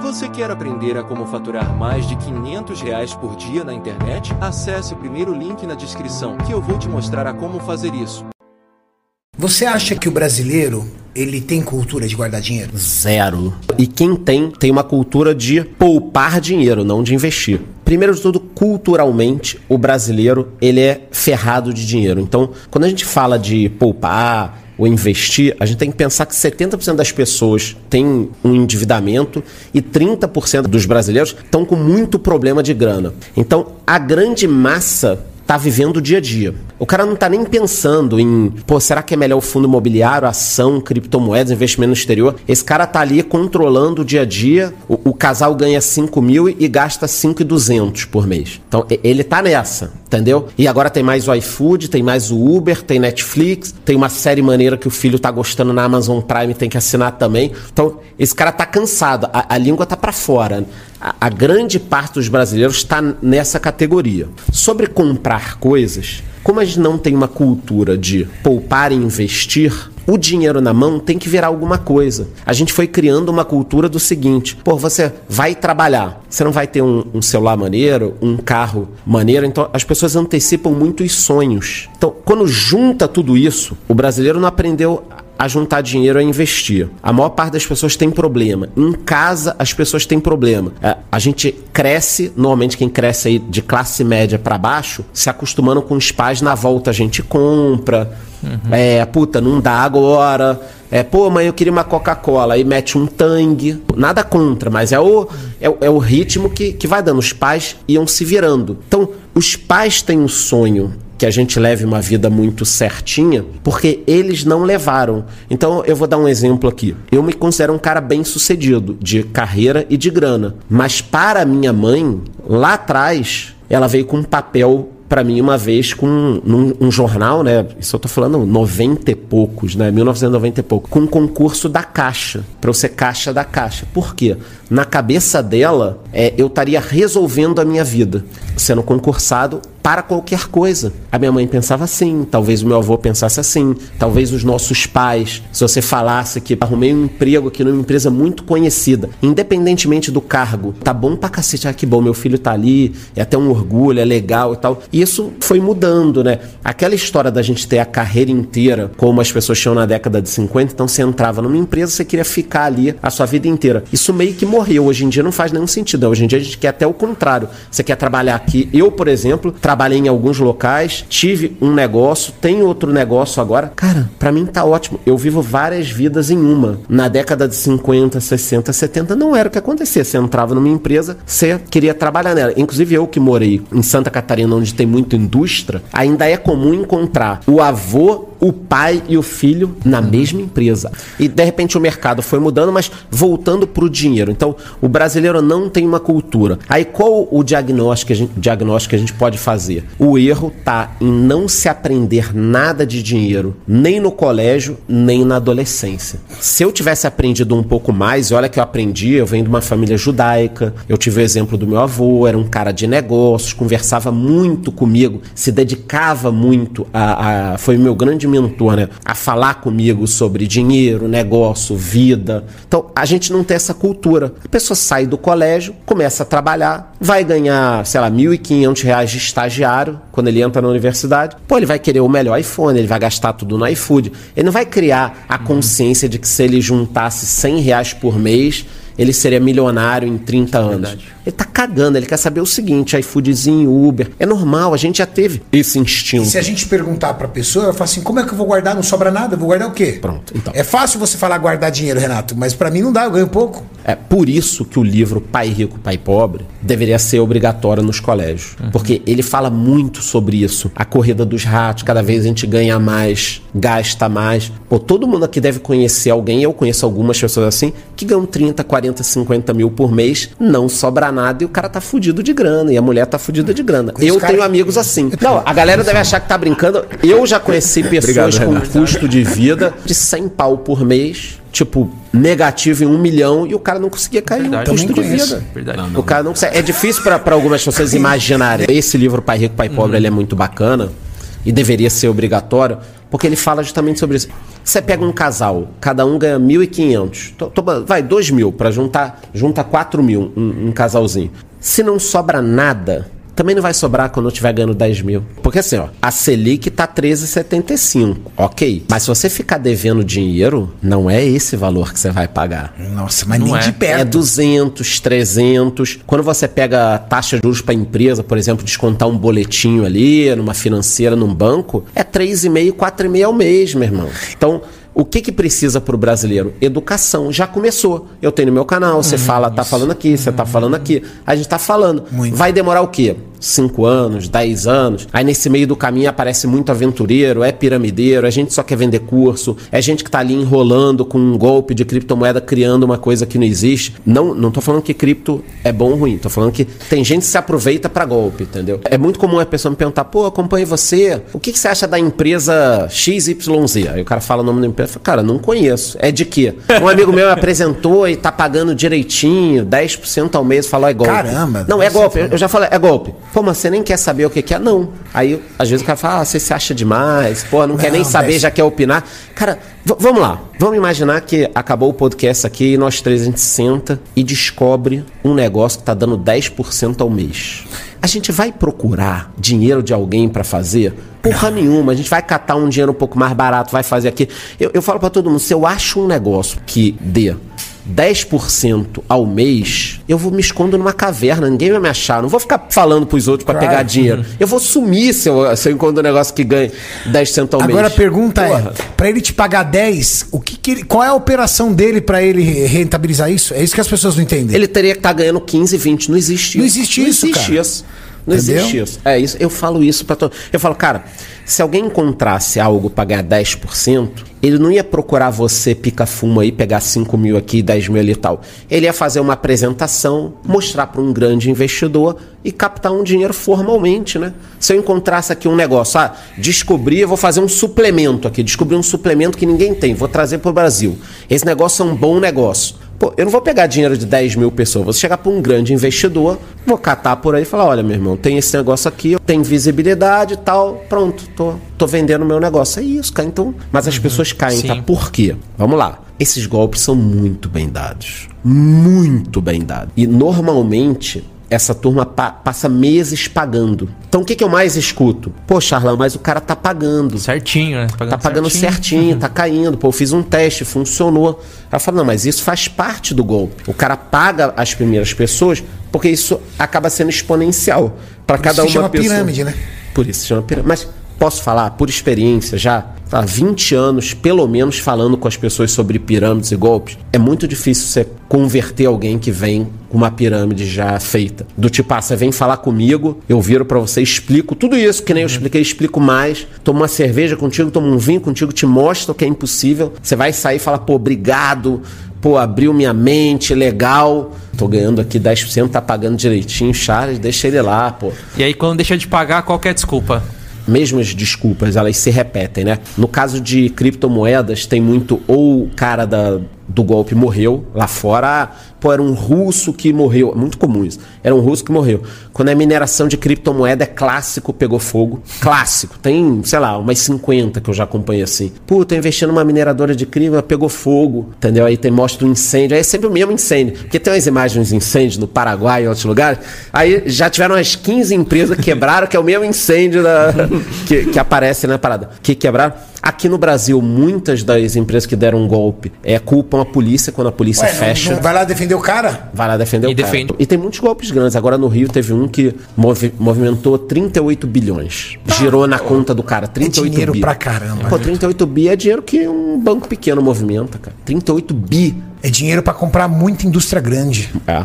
Você quer aprender a como faturar mais de 500 reais por dia na internet? Acesse o primeiro link na descrição que eu vou te mostrar a como fazer isso. Você acha que o brasileiro ele tem cultura de guardar dinheiro? Zero. E quem tem, tem uma cultura de poupar dinheiro, não de investir. Primeiro de tudo, culturalmente, o brasileiro ele é ferrado de dinheiro. Então, quando a gente fala de poupar, ou investir, a gente tem que pensar que 70% das pessoas têm um endividamento e 30% dos brasileiros estão com muito problema de grana. Então, a grande massa está vivendo o dia a dia. O cara não está nem pensando em, pô, será que é melhor o fundo imobiliário, ação, criptomoedas, investimento no exterior? Esse cara tá ali controlando o dia a dia. O, o casal ganha 5 mil e gasta 5,200 por mês. Então ele tá nessa, entendeu? E agora tem mais o iFood, tem mais o Uber, tem Netflix, tem uma série maneira que o filho tá gostando na Amazon Prime, tem que assinar também. Então esse cara tá cansado, a, a língua tá para fora. A, a grande parte dos brasileiros está nessa categoria. Sobre comprar coisas, como a gente não tem uma cultura de poupar e investir, o dinheiro na mão tem que virar alguma coisa. A gente foi criando uma cultura do seguinte: pô, você vai trabalhar, você não vai ter um, um, celular maneiro, um carro maneiro, então as pessoas antecipam muito os sonhos. Então, quando junta tudo isso, o brasileiro não aprendeu a juntar dinheiro a investir. A maior parte das pessoas tem problema. Em casa, as pessoas têm problema. É, a gente cresce, normalmente quem cresce aí de classe média para baixo, se acostumando com os pais, na volta a gente compra. Uhum. É, puta, não dá agora. É, pô, mãe, eu queria uma Coca-Cola. Aí mete um tangue. Nada contra, mas é o, é, é, o ritmo que, que vai dando. Os pais iam se virando. Então, os pais têm um sonho que a gente leve uma vida muito certinha, porque eles não levaram. Então eu vou dar um exemplo aqui. Eu me considero um cara bem sucedido de carreira e de grana, mas para minha mãe, lá atrás, ela veio com um papel para mim uma vez com num, um jornal, né? Isso eu tô falando 90 e poucos, né? 1990 e pouco, com um concurso da Caixa, para eu ser caixa da Caixa. Por quê? Na cabeça dela, é, eu estaria resolvendo a minha vida, sendo concursado para qualquer coisa. A minha mãe pensava assim, talvez o meu avô pensasse assim, talvez os nossos pais, se você falasse que arrumei um emprego aqui numa empresa muito conhecida, independentemente do cargo, tá bom pra cacete, ah, que bom, meu filho tá ali, é até um orgulho, é legal e tal. E isso foi mudando, né? Aquela história da gente ter a carreira inteira, como as pessoas tinham na década de 50, então você entrava numa empresa, você queria ficar ali a sua vida inteira. Isso meio que morreu. Hoje em dia não faz nenhum sentido. Né? Hoje em dia a gente quer até o contrário. Você quer trabalhar aqui. Eu, por exemplo, trabalhei em alguns locais, tive um negócio, tenho outro negócio agora. Cara, para mim tá ótimo. Eu vivo várias vidas em uma. Na década de 50, 60, 70 não era o que acontecia. Você entrava numa empresa, você queria trabalhar nela. Inclusive eu que morei em Santa Catarina, onde tem muita indústria, ainda é comum encontrar o avô o pai e o filho na mesma empresa. E de repente o mercado foi mudando, mas voltando para o dinheiro. Então o brasileiro não tem uma cultura. Aí qual o diagnóstico que a gente, diagnóstico que a gente pode fazer? O erro tá em não se aprender nada de dinheiro, nem no colégio, nem na adolescência. Se eu tivesse aprendido um pouco mais, olha que eu aprendi, eu venho de uma família judaica, eu tive o exemplo do meu avô, era um cara de negócios, conversava muito comigo, se dedicava muito a, a foi meu grande né? A falar comigo sobre dinheiro, negócio, vida. Então, a gente não tem essa cultura. A pessoa sai do colégio, começa a trabalhar, vai ganhar, sei lá, R$ 1.500 de estagiário quando ele entra na universidade. Pô, ele vai querer o melhor iPhone, ele vai gastar tudo no iFood. Ele não vai criar a consciência de que se ele juntasse 100 reais por mês, ele seria milionário em 30 anos. Verdade. Ele tá cagando, ele quer saber o seguinte: iFoodzinho, Uber. É normal, a gente já teve esse instinto. E se a gente perguntar pra pessoa, ela fala assim: como é que eu vou guardar? Não sobra nada, eu vou guardar o quê? Pronto, então. É fácil você falar guardar dinheiro, Renato, mas para mim não dá, eu ganho pouco. É por isso que o livro Pai Rico, Pai Pobre deveria ser obrigatório nos colégios. Uhum. Porque ele fala muito sobre isso. A corrida dos ratos, cada vez a gente ganha mais, gasta mais. Pô, todo mundo aqui deve conhecer alguém, eu conheço algumas pessoas assim, que ganham 30, 40, 50 mil por mês, não sobra nada e o cara tá fudido de grana e a mulher tá fudida de grana. eu tenho amigos assim. Não, a galera deve achar que tá brincando. Eu já conheci pessoas Obrigado, com custo de vida de 100 pau por mês tipo, negativo em um milhão e o cara não conseguia cair Verdade, no custo de vida. Verdade. Não, não, o cara não consegue. É difícil para algumas pessoas imaginarem. Esse livro Pai Rico, Pai Pobre, uhum. ele é muito bacana. E deveria ser obrigatório, porque ele fala justamente sobre isso. Você pega um casal, cada um ganha 1.500, to- to- vai 2 mil para juntar, junta 4 mil um, um casalzinho. Se não sobra nada, também não vai sobrar quando eu estiver ganhando 10 mil. Porque assim, ó, a Selic tá 13,75, ok. Mas se você ficar devendo dinheiro, não é esse valor que você vai pagar. Nossa, mas Não nem é. de É perto. 200, 300. Quando você pega taxa de juros para empresa, por exemplo, descontar um boletinho ali, numa financeira, num banco, é 3,5, 4,5 ao mês, meu irmão. Então, o que que precisa pro brasileiro? Educação. Já começou. Eu tenho no meu canal, você fala, tá falando aqui, você tá falando aqui. A gente tá falando. Muito. Vai demorar o quê? 5 anos, 10 anos. Aí nesse meio do caminho aparece muito aventureiro, é piramideiro, é gente que só quer vender curso, é gente que tá ali enrolando com um golpe de criptomoeda, criando uma coisa que não existe. Não, não tô falando que cripto é bom ou ruim, tô falando que tem gente que se aproveita pra golpe, entendeu? É muito comum a pessoa me perguntar, pô, acompanho você, o que, que você acha da empresa XYZ? Aí o cara fala o nome da empresa, eu falo, cara, não conheço. É de quê? Um amigo meu me apresentou e tá pagando direitinho, 10% ao mês, falou, é golpe. Caramba, Não, é golpe. Eu já falei, é golpe. Pô, mas você nem quer saber o que, que é? Não. Aí, às vezes, o cara fala, ah, você se acha demais, pô, não, quer nem Não, saber, deve- já quer opinar. Cara, vamos lá. Vamos imaginar que acabou o podcast aqui e nós três a gente senta e descobre um negócio que tá dando 10% ao mês. A gente vai procurar dinheiro de alguém pra fazer? Porra nenhuma. A gente vai catar um dinheiro um pouco mais barato, vai fazer aqui. Eu, eu falo pra todo mundo, se eu acho um negócio que dê 10% ao mês, eu vou me escondo numa caverna, ninguém vai me achar. Não vou ficar falando pros outros pra Claro. pegar dinheiro. Eu vou sumir se eu, se eu encontro um negócio que ganhe 10% ao Agora a mês. pergunta Porra. é, pra ele te pagar 10, o que que ele- qual é a operação dele pra ele re- rentabilizar isso? É isso que as pessoas não entendem. Ele teria que estar ganhando 15, 20. Não existe Não isso. existe isso, Não existe cara. isso. Não Entendeu? existe isso. É isso. Eu falo isso pra todo. Eu falo, cara, se alguém encontrasse algo pra ganhar 10%, ele não ia procurar você pica-fumo aí, pegar 5 mil aqui, 10 mil ali e tal. Ele ia fazer uma apresentação, mostrar pra um grande investidor e captar um dinheiro formalmente, né? Se eu encontrasse aqui um negócio, ah, descobri, eu vou fazer um suplemento aqui, descobri um suplemento que ninguém tem, vou trazer pro Brasil. Esse negócio é um bom negócio. Pô, eu não vou pegar dinheiro de 10 mil pessoas, vou chegar para um grande investidor, vou catar por aí e falar: olha, meu irmão, tem esse negócio aqui, tem visibilidade e tal, pronto, tô, tô vendendo meu negócio. É isso, cara. Então, mas as pessoas caem, sim. tá? Por quê? Vamos lá. Esses golpes são muito bem dados. Muito bem dados. E normalmente. Essa turma pa- passa meses pagando. Então o que, que eu mais escuto? Pô, Charlão, mas o cara tá pagando. Certinho, né? Tá pagando certinho, tá caindo. Pô, eu fiz um teste, funcionou. Ela fala, não, mas isso faz parte do golpe. O cara paga as primeiras pessoas porque isso acaba sendo exponencial para cada se uma chama pessoa. pirâmide, né? Por isso chama pirâmide. Mas posso falar, por experiência já, há 20 anos, pelo menos, falando com as pessoas sobre pirâmides e golpes, é muito difícil você converter alguém que vem com uma pirâmide já feita. Do tipo, ah, você vem falar comigo, eu viro pra você, explico tudo isso que nem eu expliquei, explico mais, tomo uma cerveja contigo, tomo um vinho contigo, te mostro que é impossível. Você vai sair e falar, pô, obrigado, pô, abriu minha mente, legal. Tô ganhando aqui 10%, tá pagando direitinho, Charles, deixa ele lá, pô E aí, quando deixa de pagar, qual é a desculpa? Mesmas desculpas, elas se repetem, né? No caso de criptomoedas, tem muito ou cara da, do golpe morreu lá fora, ah, pô, era um russo que morreu. Muito comum isso. Era um russo que morreu. Quando é mineração de criptomoeda, é clássico, pegou fogo. Clássico. Tem, sei lá, umas 50 que eu já acompanhei assim. Pô, tô investindo numa mineradora de cripto, pegou fogo, entendeu? Aí tem, mostra um incêndio. Aí é sempre o mesmo incêndio. Porque tem umas imagens de incêndio no Paraguai e outros lugares. Aí já tiveram umas 15 empresas que quebraram, que é o mesmo incêndio da, que, que aparece na parada. Que quebraram. Aqui no Brasil, muitas das empresas que deram um golpe é, culpam a polícia quando a polícia Ué, não- fecha. não vai lá defender o cara? Vai lá defender E o cara. defende. E tem muitos golpes grandes. Agora no Rio teve um que movi- movimentou 38 bilhões. Girou na conta do cara. 38 É dinheiro bi. pra caramba, Pô, né? 38 bi é dinheiro que um banco pequeno movimenta, cara. 38 bi. É dinheiro pra comprar muita indústria grande. É.